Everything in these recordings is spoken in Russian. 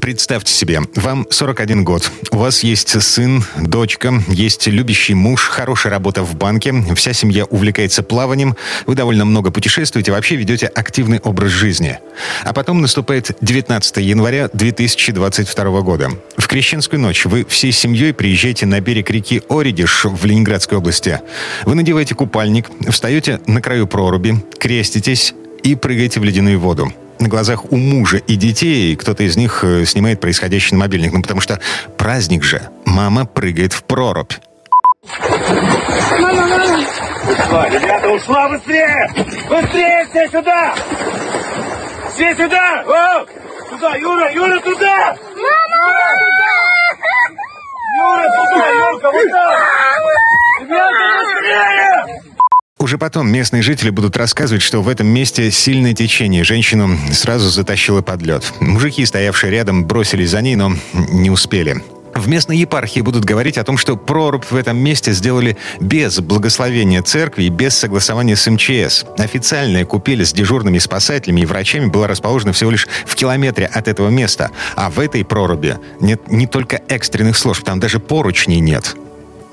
Представьте себе, вам 41 год, у вас есть сын, дочка, есть любящий муж, хорошая работа в банке, вся семья увлекается плаванием, вы довольно много путешествуете, вообще ведете активный образ жизни. А потом наступает 19 января 2022 года. В Крещенскую ночь вы всей семьей приезжаете на берег реки Оридиш в Ленинградской области. Вы надеваете купальник, встаете на краю проруби, креститесь и прыгаете в ледяную воду на глазах у мужа и детей кто-то из них э, снимает происходящее на мобильник. Ну, потому что праздник же. Мама прыгает в прорубь. Мама, мама. Ушла, ребята, ушла быстрее! Быстрее все сюда! Все сюда! О! Туда, Юра, Юра, туда! Мама! Юра, туда, Юрка, вот так! Ребята, быстрее! Уже потом местные жители будут рассказывать, что в этом месте сильное течение. Женщину сразу затащило под лед. Мужики, стоявшие рядом, бросились за ней, но не успели. В местной епархии будут говорить о том, что прорубь в этом месте сделали без благословения церкви и без согласования с МЧС. Официальная купель с дежурными спасателями и врачами была расположена всего лишь в километре от этого места. А в этой проруби нет не только экстренных служб, там даже поручней нет.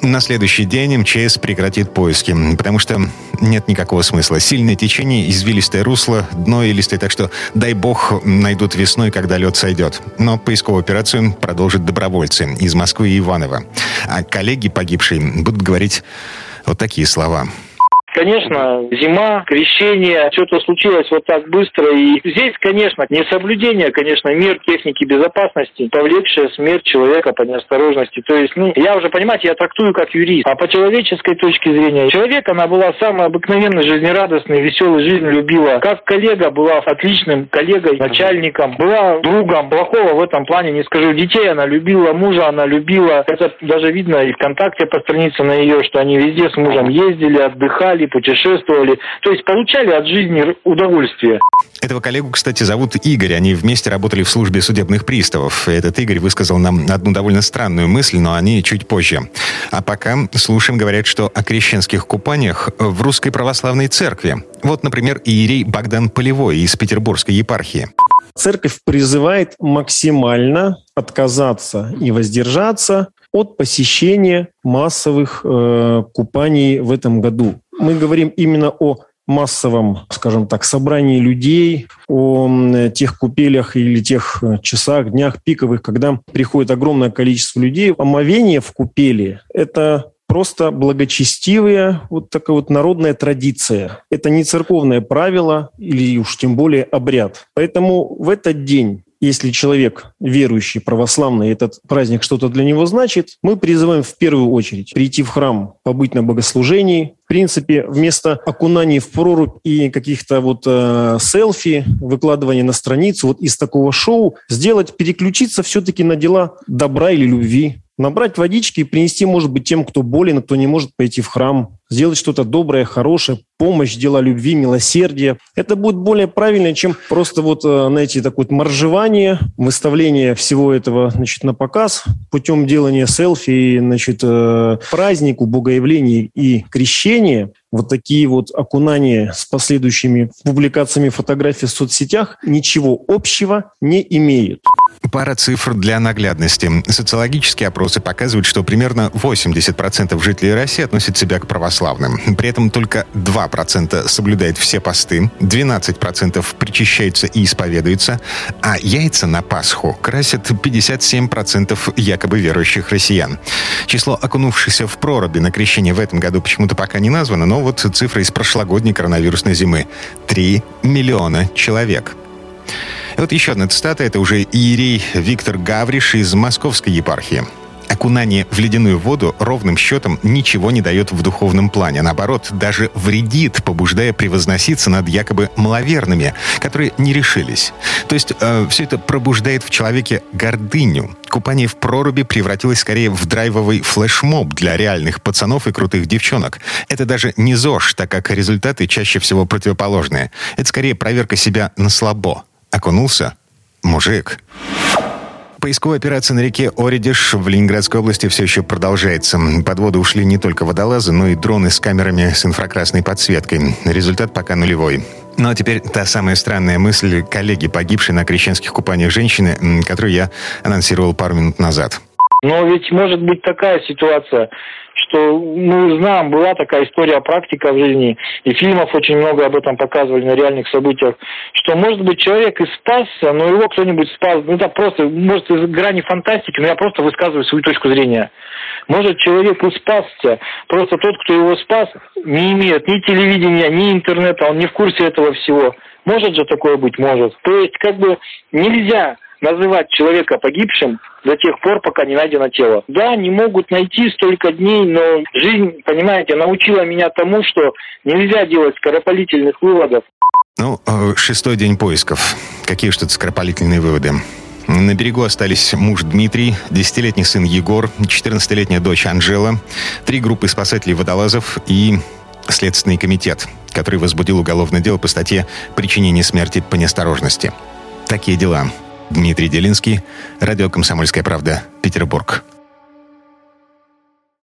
На следующий день МЧС прекратит поиски, потому что нет никакого смысла. Сильное течение, извилистое русло, дно илистое, так что, дай бог, найдут весной, когда лед сойдет. Но поисковую операцию продолжат добровольцы из Москвы и Иваново. А коллеги погибшие будут говорить вот такие слова. Конечно, зима, крещение, что-то случилось вот так быстро. И здесь, конечно, несоблюдение, конечно, мер техники безопасности, повлекшая смерть человека по неосторожности. То есть, ну, я уже, понимаете, я трактую как юрист. А по человеческой точке зрения, человек, она была самой обыкновенной, жизнерадостной, веселой, жизнь любила. Как коллега была отличным коллегой, начальником, была другом. Плохого в этом плане не скажу. Детей она любила, мужа она любила. Это даже видно и ВКонтакте по странице на ее, что они везде с мужем ездили, отдыхали, путешествовали, то есть получали от жизни удовольствие. Этого коллегу, кстати, зовут Игорь. Они вместе работали в службе судебных приставов. Этот Игорь высказал нам одну довольно странную мысль, но они чуть позже. А пока слушаем, говорят, что о крещенских купаниях в Русской Православной Церкви. Вот, например, иерей Богдан Полевой из Петербургской епархии. Церковь призывает максимально отказаться и воздержаться от посещения массовых э, купаний в этом году. Мы говорим именно о массовом, скажем так, собрании людей, о тех купелях или тех э, часах, днях пиковых, когда приходит огромное количество людей. Омовение в купели – это просто благочестивая вот такая вот народная традиция. Это не церковное правило или уж тем более обряд. Поэтому в этот день если человек верующий, православный, этот праздник что-то для него значит, мы призываем в первую очередь прийти в храм, побыть на богослужении. В принципе, вместо окунаний в прорубь и каких-то вот э, селфи, выкладывания на страницу, вот из такого шоу сделать, переключиться все-таки на дела добра или любви, набрать водички и принести, может быть, тем, кто болен, кто не может пойти в храм, сделать что-то доброе, хорошее, помощь, дела любви, милосердия. Это будет более правильно, чем просто вот, э, знаете, такое вот моржевание, выставление всего этого, значит, на показ путем делания селфи, значит, э, празднику, богоявления и крещения. Вот такие вот окунания с последующими публикациями фотографий в соцсетях ничего общего не имеют. Пара цифр для наглядности. Социологические опросы показывают, что примерно 80% жителей России относят себя к православным. При этом только 2% соблюдают все посты, 12% причащаются и исповедуются, а яйца на Пасху красят 57% якобы верующих россиян. Число окунувшихся в проруби на крещение в этом году почему-то пока не названо, но вот цифра из прошлогодней коронавирусной зимы. 3 миллиона человек. И вот еще одна цитата. Это уже иерей Виктор Гавриш из Московской епархии. Окунание в ледяную воду ровным счетом ничего не дает в духовном плане. Наоборот, даже вредит, побуждая превозноситься над якобы маловерными, которые не решились. То есть э, все это пробуждает в человеке гордыню. Купание в проруби превратилось скорее в драйвовый флешмоб для реальных пацанов и крутых девчонок. Это даже не ЗОЖ, так как результаты чаще всего противоположные. Это скорее проверка себя на слабо. Окунулся? Мужик. Поисковая операция на реке Оридиш в Ленинградской области все еще продолжается. Под воду ушли не только водолазы, но и дроны с камерами с инфракрасной подсветкой. Результат пока нулевой. Ну а теперь та самая странная мысль коллеги, погибшей на крещенских купаниях женщины, которую я анонсировал пару минут назад. Но ведь может быть такая ситуация, что мы знаем, была такая история, практика в жизни, и фильмов очень много об этом показывали на реальных событиях, что, может быть, человек и спасся, но его кто-нибудь спас, ну, это просто, может, из грани фантастики, но я просто высказываю свою точку зрения. Может, человек и спасся, просто тот, кто его спас, не имеет ни телевидения, ни интернета, он не в курсе этого всего. Может же такое быть? Может. То есть, как бы, нельзя называть человека погибшим до тех пор, пока не найдено тело. Да, не могут найти столько дней, но жизнь, понимаете, научила меня тому, что нельзя делать скоропалительных выводов. Ну, э, шестой день поисков. Какие что-то скоропалительные выводы? На берегу остались муж Дмитрий, десятилетний сын Егор, 14-летняя дочь Анжела, три группы спасателей-водолазов и Следственный комитет, который возбудил уголовное дело по статье «Причинение смерти по неосторожности». Такие дела. Дмитрий Делинский, радио «Комсомольская правда», Петербург.